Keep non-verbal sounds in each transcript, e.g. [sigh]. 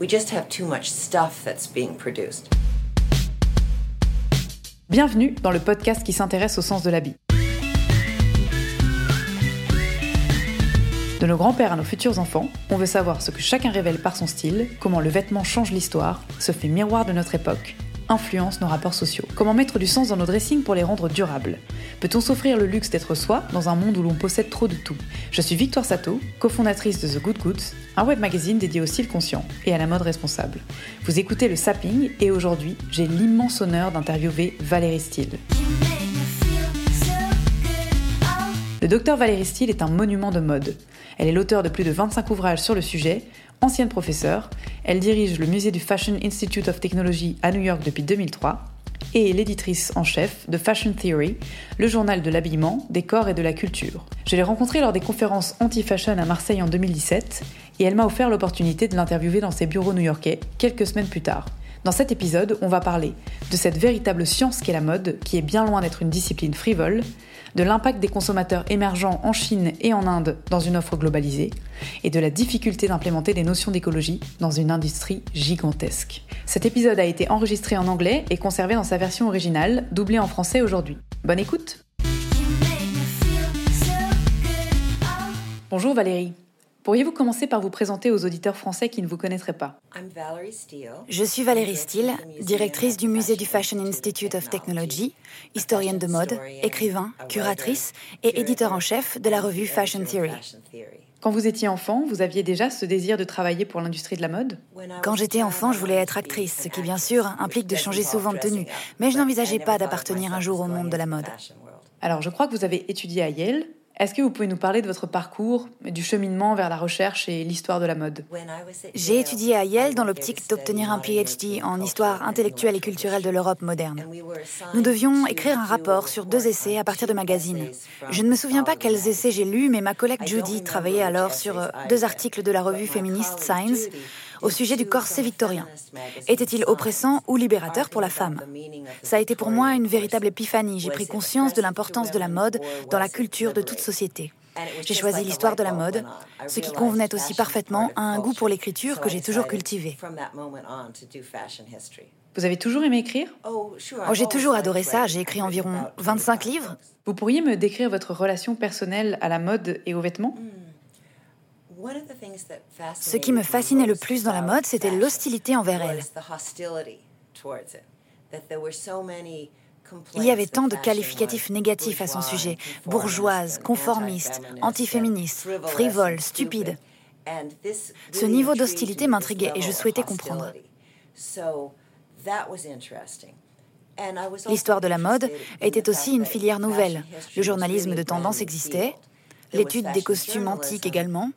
We just have too much stuff that's being produced. Bienvenue dans le podcast qui s'intéresse au sens de l'habit. De nos grands-pères à nos futurs enfants, on veut savoir ce que chacun révèle par son style, comment le vêtement change l'histoire, se fait miroir de notre époque, influence nos rapports sociaux. Comment mettre du sens dans nos dressings pour les rendre durables? Peut-on s'offrir le luxe d'être soi dans un monde où l'on possède trop de tout? Je suis Victoire Sato, cofondatrice de The Good Goods, un web magazine dédié au style conscient et à la mode responsable. Vous écoutez le Sapping et aujourd'hui, j'ai l'immense honneur d'interviewer Valérie Steele. Le docteur Valérie Steele est un monument de mode. Elle est l'auteur de plus de 25 ouvrages sur le sujet, ancienne professeure, elle dirige le musée du Fashion Institute of Technology à New York depuis 2003 et est l'éditrice en chef de Fashion Theory, le journal de l'habillement, des corps et de la culture. Je l'ai rencontrée lors des conférences anti-fashion à Marseille en 2017 et elle m'a offert l'opportunité de l'interviewer dans ses bureaux new-yorkais quelques semaines plus tard. Dans cet épisode, on va parler de cette véritable science qu'est la mode, qui est bien loin d'être une discipline frivole, de l'impact des consommateurs émergents en Chine et en Inde dans une offre globalisée, et de la difficulté d'implémenter des notions d'écologie dans une industrie gigantesque. Cet épisode a été enregistré en anglais et conservé dans sa version originale, doublée en français aujourd'hui. Bonne écoute Bonjour Valérie. Pourriez-vous commencer par vous présenter aux auditeurs français qui ne vous connaîtraient pas I'm Valerie Steele. Je suis Valérie Steele, directrice du musée du Fashion Institute of Technology, historienne de mode, écrivain, curatrice et éditeur en chef de la revue Fashion Theory. Quand vous étiez enfant, vous aviez déjà ce désir de travailler pour l'industrie de la mode Quand j'étais enfant, je voulais être actrice, ce qui bien sûr implique de changer souvent de tenue, mais je n'envisageais pas d'appartenir un jour au monde de la mode. Alors, je crois que vous avez étudié à Yale. Est-ce que vous pouvez nous parler de votre parcours, du cheminement vers la recherche et l'histoire de la mode? J'ai étudié à Yale dans l'optique d'obtenir un PhD en histoire intellectuelle et culturelle de l'Europe moderne. Nous devions écrire un rapport sur deux essais à partir de magazines. Je ne me souviens pas quels essais j'ai lus, mais ma collègue Judy travaillait alors sur euh, deux articles de la revue féministe Science au sujet du corset victorien. Était-il oppressant ou libérateur pour la femme? Ça a été pour moi une véritable épiphanie. J'ai pris conscience de l'importance de la mode dans la culture de toute société. J'ai choisi l'histoire de la mode, ce qui convenait aussi parfaitement à un goût pour l'écriture que j'ai toujours cultivé. Vous avez toujours aimé écrire? Oh, j'ai toujours adoré ça, j'ai écrit environ 25 livres. Vous pourriez me décrire votre relation personnelle à la mode et aux vêtements? Ce qui me fascinait le plus dans la mode, c'était l'hostilité envers elle. Il y avait tant de qualificatifs négatifs à son sujet, bourgeoise, conformiste, antiféministe, frivole, stupide. Ce niveau d'hostilité m'intriguait et je souhaitais comprendre. L'histoire de la mode était aussi une filière nouvelle. Le journalisme de tendance existait, l'étude des costumes antiques également,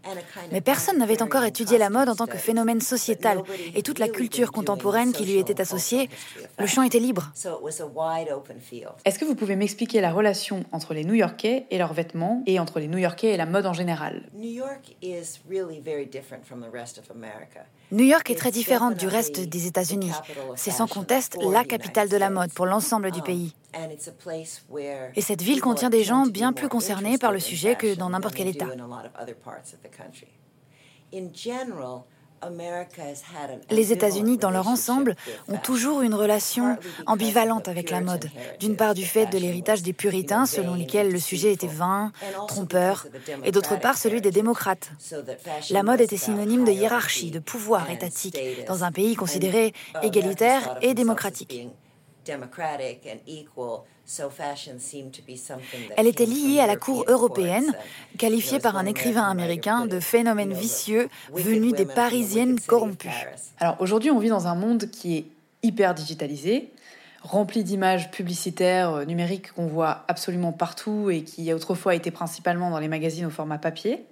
mais personne n'avait encore étudié la mode en tant que phénomène sociétal. Et toute la culture contemporaine qui lui était associée, le champ était libre. Est-ce que vous pouvez m'expliquer la relation entre les New-Yorkais et leurs vêtements et entre les New-Yorkais et la mode en général? New York est très différente du reste des États-Unis. C'est sans conteste la capitale de la mode pour l'ensemble du pays. Et cette ville contient des gens bien plus concernés par le sujet que dans n'importe quel État. Les États-Unis, dans leur ensemble, ont toujours une relation ambivalente avec la mode. D'une part du fait de l'héritage des puritains, selon lesquels le sujet était vain, trompeur, et d'autre part celui des démocrates. La mode était synonyme de hiérarchie, de pouvoir étatique, dans un pays considéré égalitaire et démocratique. Elle était liée à la Cour européenne, qualifiée par un écrivain américain de phénomène vicieux venu des Parisiennes corrompues. Alors aujourd'hui, on vit dans un monde qui est hyper digitalisé, rempli d'images publicitaires euh, numériques qu'on voit absolument partout et qui autrefois étaient principalement dans les magazines au format papier.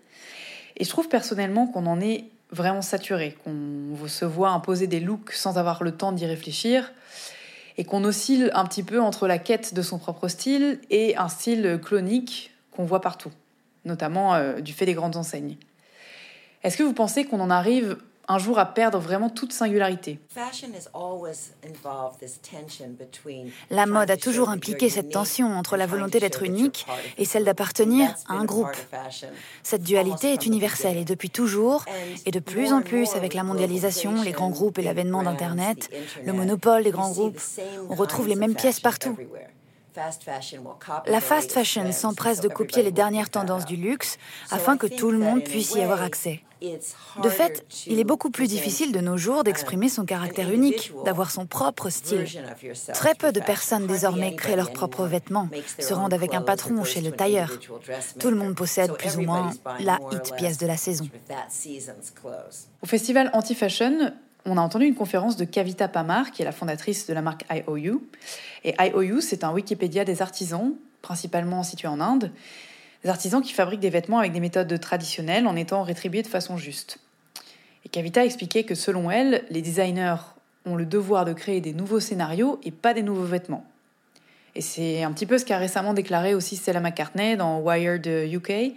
Et je trouve personnellement qu'on en est vraiment saturé, qu'on se voit imposer des looks sans avoir le temps d'y réfléchir, et qu'on oscille un petit peu entre la quête de son propre style et un style clonique qu'on voit partout, notamment euh, du fait des grandes enseignes. Est-ce que vous pensez qu'on en arrive un jour à perdre vraiment toute singularité. La mode a toujours impliqué cette tension entre la volonté d'être unique et celle d'appartenir à un groupe. Cette dualité est universelle et depuis toujours, et de plus en plus avec la mondialisation, les grands groupes et l'avènement d'Internet, le monopole des grands groupes, on retrouve les mêmes pièces partout. La fast fashion s'empresse de copier les dernières tendances du luxe afin que tout le monde puisse y avoir accès. De fait, il est beaucoup plus difficile de nos jours d'exprimer son caractère unique, d'avoir son propre style. Très peu de personnes désormais créent leurs propres vêtements, se rendent avec un patron chez le tailleur. Tout le monde possède plus ou moins la hit pièce de la saison. Au festival Anti-Fashion, on a entendu une conférence de Kavita Pamar, qui est la fondatrice de la marque IOU. Et IOU, c'est un Wikipédia des artisans, principalement situé en Inde. Des artisans qui fabriquent des vêtements avec des méthodes traditionnelles en étant rétribués de façon juste. Et Kavita expliquait que selon elle, les designers ont le devoir de créer des nouveaux scénarios et pas des nouveaux vêtements. Et c'est un petit peu ce qu'a récemment déclaré aussi Stella McCartney dans Wired UK,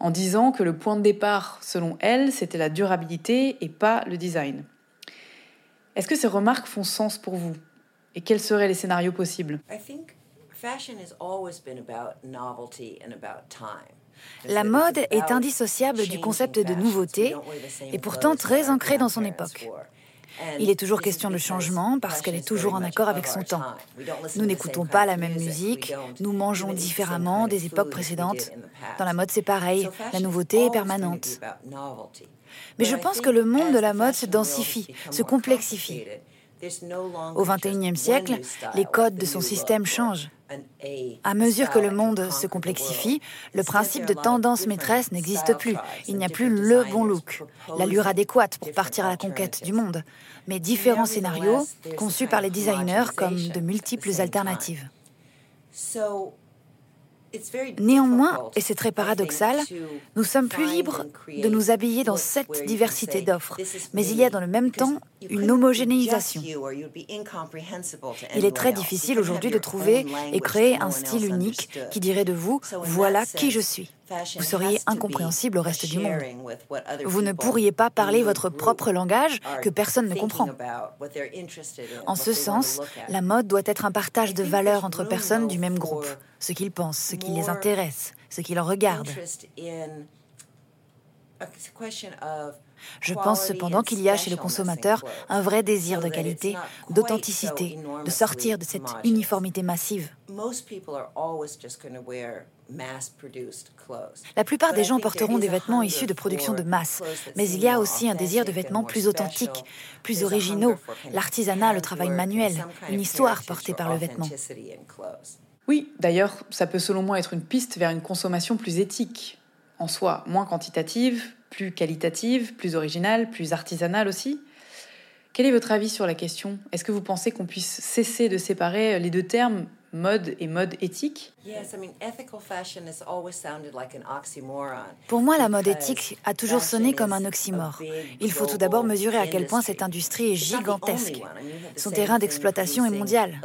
en disant que le point de départ, selon elle, c'était la durabilité et pas le design. Est-ce que ces remarques font sens pour vous? Et quels seraient les scénarios possibles? La mode est indissociable du concept de nouveauté et pourtant très ancrée dans son époque. Il est toujours question de changement parce qu'elle est toujours en accord avec son temps. Nous n'écoutons pas la même musique, nous mangeons différemment des époques précédentes. Dans la mode, c'est pareil, la nouveauté est permanente. Mais je pense que le monde de la mode se densifie, se complexifie. Au XXIe siècle, les codes de son système changent. À mesure que le monde se complexifie, le principe de tendance maîtresse n'existe plus. Il n'y a plus le bon look, l'allure adéquate pour partir à la conquête du monde, mais différents scénarios conçus par les designers comme de multiples alternatives. Néanmoins, et c'est très paradoxal, nous sommes plus libres de nous habiller dans cette diversité d'offres, mais il y a dans le même temps une homogénéisation. Il est très difficile aujourd'hui de trouver et créer un style unique qui dirait de vous, voilà qui je suis. Vous seriez incompréhensible au reste du monde. Vous ne pourriez pas parler votre propre langage que personne ne comprend. En ce sens, la mode doit être un partage de valeurs entre personnes du même groupe, ce qu'ils pensent, ce qui les intéresse, ce qui leur regarde. Je pense cependant qu'il y a chez le consommateur un vrai désir de qualité, d'authenticité, de sortir de cette uniformité massive. La plupart des gens porteront des vêtements issus de production de masse, mais il y a aussi un désir de vêtements plus authentiques, plus originaux, l'artisanat, le travail manuel, une histoire portée par le vêtement. Oui, d'ailleurs, ça peut selon moi être une piste vers une consommation plus éthique, en soi moins quantitative, plus qualitative, plus originale, plus artisanale aussi. Quel est votre avis sur la question? Est-ce que vous pensez qu'on puisse cesser de séparer les deux termes mode et mode éthique? Pour moi, la mode éthique a toujours sonné comme un oxymore. Il faut tout d'abord mesurer à quel point cette industrie est gigantesque. Son terrain d'exploitation est mondial.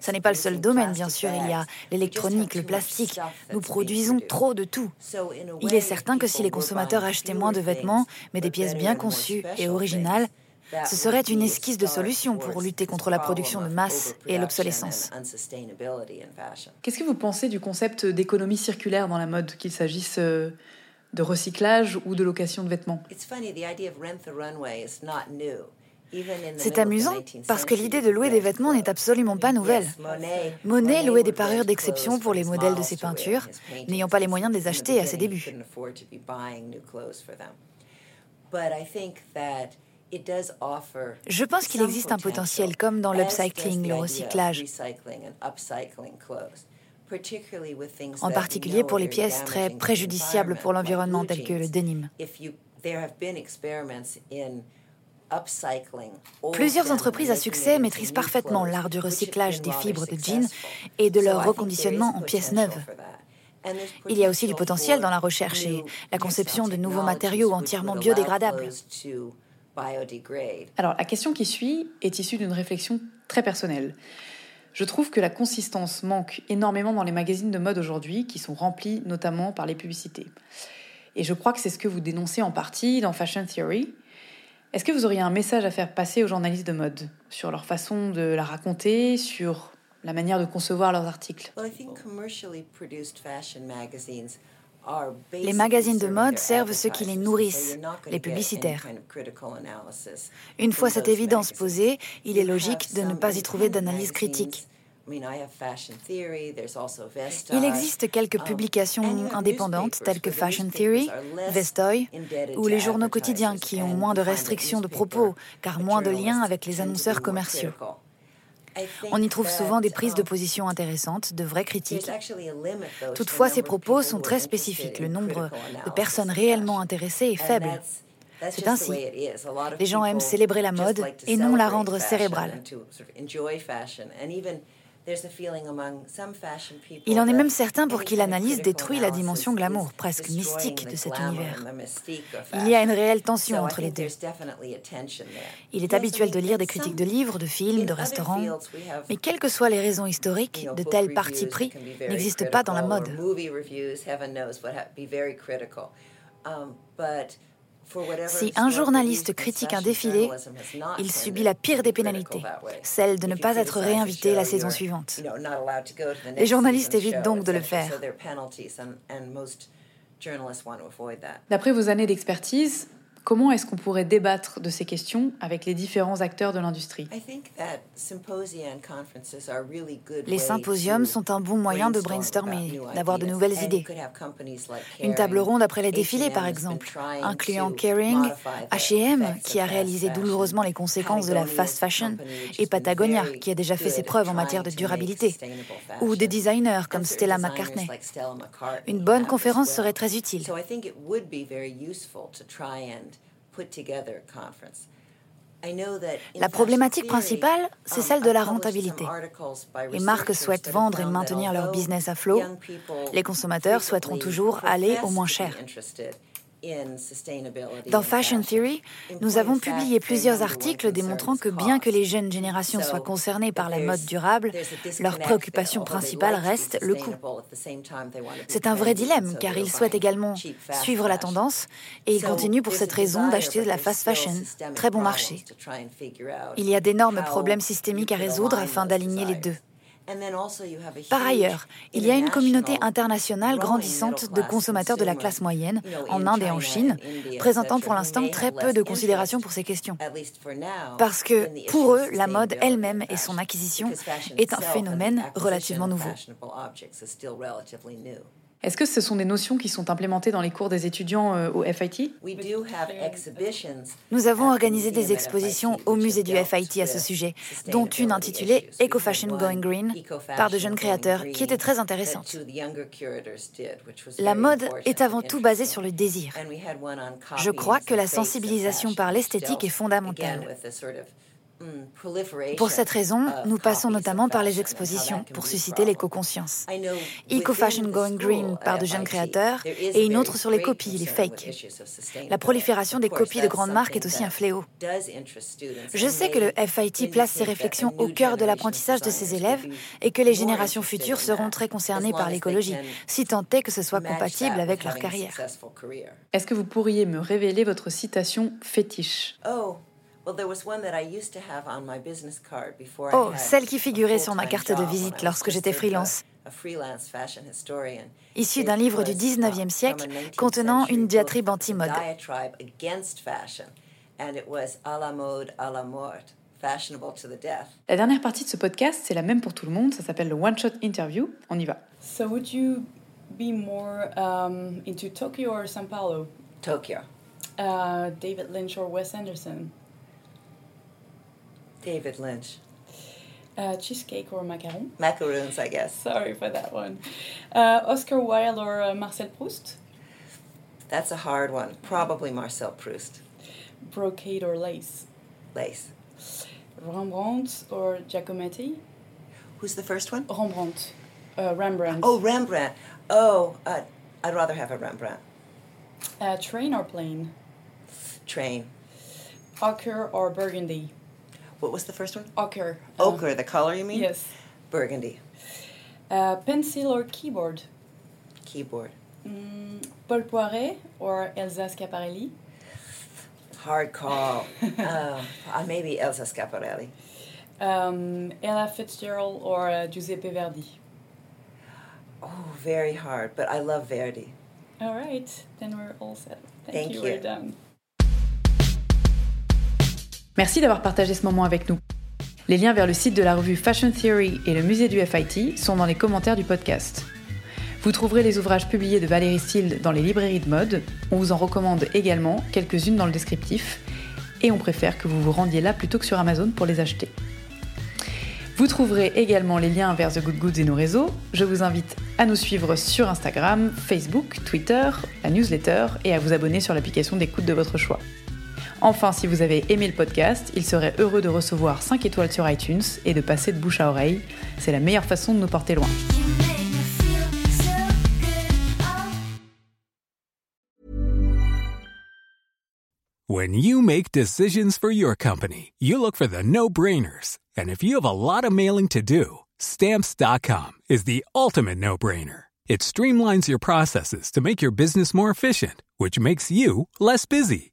Ce n'est pas le seul domaine, bien sûr. Il y a l'électronique, le plastique. Nous produisons trop de tout. Il est certain que si les consommateurs achetaient moins de vêtements, mais des pièces bien conçues et originales, ce serait une esquisse de solution pour lutter contre la production de masse et l'obsolescence. Qu'est-ce que vous pensez du concept d'économie circulaire dans la mode, qu'il s'agisse euh, de recyclage ou de location de vêtements? C'est amusant parce que l'idée de louer des vêtements n'est absolument pas nouvelle. Monet louait des parures d'exception pour les modèles de ses peintures, n'ayant pas les moyens de les acheter à ses débuts. Je pense qu'il existe un potentiel comme dans l'upcycling, le recyclage, en particulier pour les pièces très préjudiciables pour l'environnement telles que le denim. Plusieurs entreprises à succès maîtrisent parfaitement l'art du recyclage des fibres de jeans et de leur reconditionnement en pièces neuves. Il y a aussi du potentiel dans la recherche et la conception de nouveaux matériaux entièrement biodégradables. Alors, la question qui suit est issue d'une réflexion très personnelle. Je trouve que la consistance manque énormément dans les magazines de mode aujourd'hui, qui sont remplis notamment par les publicités. Et je crois que c'est ce que vous dénoncez en partie dans Fashion Theory. Est-ce que vous auriez un message à faire passer aux journalistes de mode sur leur façon de la raconter, sur la manière de concevoir leurs articles? Les magazines de mode servent ceux qui les nourrissent, les publicitaires. Une fois cette évidence posée, il est logique de ne pas y trouver d'analyse critique. Il existe quelques publications indépendantes telles que Fashion Theory, Vestoy, ou les journaux quotidiens qui ont moins de restrictions de propos, car moins de liens avec les annonceurs commerciaux. On y trouve souvent des prises de position intéressantes, de vraies critiques. Toutefois, ces propos sont très spécifiques. Le nombre de personnes réellement intéressées est faible. C'est ainsi. Les gens aiment célébrer la mode et non la rendre cérébrale. Il en est même certain pour qui l'analyse détruit la dimension glamour, presque mystique de cet univers. Il y a une réelle tension entre les deux. Il est habituel de lire des critiques de livres, de films, de restaurants, mais quelles que soient les raisons historiques, de tels partis pris n'existent pas dans la mode. Si un journaliste critique un défilé, il subit la pire des pénalités, celle de ne pas être réinvité la saison suivante. Les journalistes évitent donc de le faire. D'après vos années d'expertise, Comment est-ce qu'on pourrait débattre de ces questions avec les différents acteurs de l'industrie? Les symposiums sont un bon moyen de brainstormer, d'avoir de nouvelles idées. Une table ronde après les défilés, par exemple, incluant Kering, H&M, qui a réalisé douloureusement les conséquences de la fast fashion, et Patagonia, qui a déjà fait ses preuves en matière de durabilité, ou des designers comme Stella McCartney. Une bonne conférence serait très utile. La problématique principale, c'est um, celle de la rentabilité. Les marques souhaitent vendre et maintenir leur business à flot. Les consommateurs souhaiteront toujours aller au moins cher. Dans Fashion Theory, nous avons publié plusieurs articles démontrant que bien que les jeunes générations soient concernées par la mode durable, leur préoccupation principale reste le coût. C'est un vrai dilemme car ils souhaitent également suivre la tendance et ils continuent pour cette raison d'acheter de la fast fashion, très bon marché. Il y a d'énormes problèmes systémiques à résoudre afin d'aligner les deux. Par ailleurs, il y a une communauté internationale grandissante de consommateurs de la classe moyenne en Inde et en Chine, présentant pour l'instant très peu de considération pour ces questions. Parce que pour eux, la mode elle-même et son acquisition est un phénomène relativement nouveau. Est-ce que ce sont des notions qui sont implémentées dans les cours des étudiants euh, au FIT Nous avons organisé des expositions au musée du FIT à ce sujet, dont une intitulée Eco Fashion Going Green par de jeunes créateurs qui était très intéressante. La mode est avant tout basée sur le désir. Je crois que la sensibilisation par l'esthétique est fondamentale. Pour cette raison, nous passons notamment par les expositions pour susciter l'éco-conscience. Eco Fashion Going Green par de jeunes créateurs et une autre sur les copies, les fakes. La prolifération des copies de grandes marques est aussi un fléau. Je sais que le FIT place ces réflexions au cœur de l'apprentissage de ses élèves et que les générations futures seront très concernées par l'écologie, si tant est que ce soit compatible avec leur carrière. Est-ce que vous pourriez me révéler votre citation fétiche? Oh, Oh, celle qui figurait sur ma carte de visite lorsque j'étais freelance. Issue d'un livre du 19e siècle contenant une diatribe anti-mode. La dernière partie de ce podcast, c'est la même pour tout le monde. Ça s'appelle le One Shot Interview. On y va. So would you be more um, into Tokyo or São Paulo? Tokyo. Uh, David Lynch or Wes Anderson? David Lynch. Uh, cheesecake or macaron? Macaroons, I guess. Sorry for that one. Uh, Oscar Wilde or uh, Marcel Proust? That's a hard one. Probably Marcel Proust. Brocade or lace? lace. Rembrandt or Giacometti? Who's the first one? Rembrandt. Uh, Rembrandt. Oh, Rembrandt. Oh, uh, I'd rather have a Rembrandt. Uh, train or plane? Train. Ochre or burgundy? What was the first one? Ochre. uh, Ochre, the color you mean? Yes. Burgundy. Uh, pencil or keyboard? Keyboard. Mm, Paul Poiret or Elsa Schiaparelli? Hard call. uh, [laughs] uh, maybe Elsa Schiaparelli. Um, Ella Fitzgerald or uh, Giuseppe Verdi? Oh, very hard, but I love Verdi. All right, then we're all set. Thank, Thank you. you. We're done. Merci d'avoir partagé ce moment avec nous. Les liens vers le site de la revue Fashion Theory et le musée du FIT sont dans les commentaires du podcast. Vous trouverez les ouvrages publiés de Valérie Steele dans les librairies de mode. On vous en recommande également quelques-unes dans le descriptif. Et on préfère que vous vous rendiez là plutôt que sur Amazon pour les acheter. Vous trouverez également les liens vers The Good Goods et nos réseaux. Je vous invite à nous suivre sur Instagram, Facebook, Twitter, la newsletter et à vous abonner sur l'application d'écoute de votre choix. Enfin, si vous avez aimé le podcast, il serait heureux de recevoir 5 étoiles sur iTunes et de passer de bouche à oreille. C'est la meilleure façon de nous porter loin. When you make decisions for your company, you look for the no brainers. And if you have a lot of mailing to do, stamps.com is the ultimate no brainer. It streamlines your processes to make your business more efficient, which makes you less busy.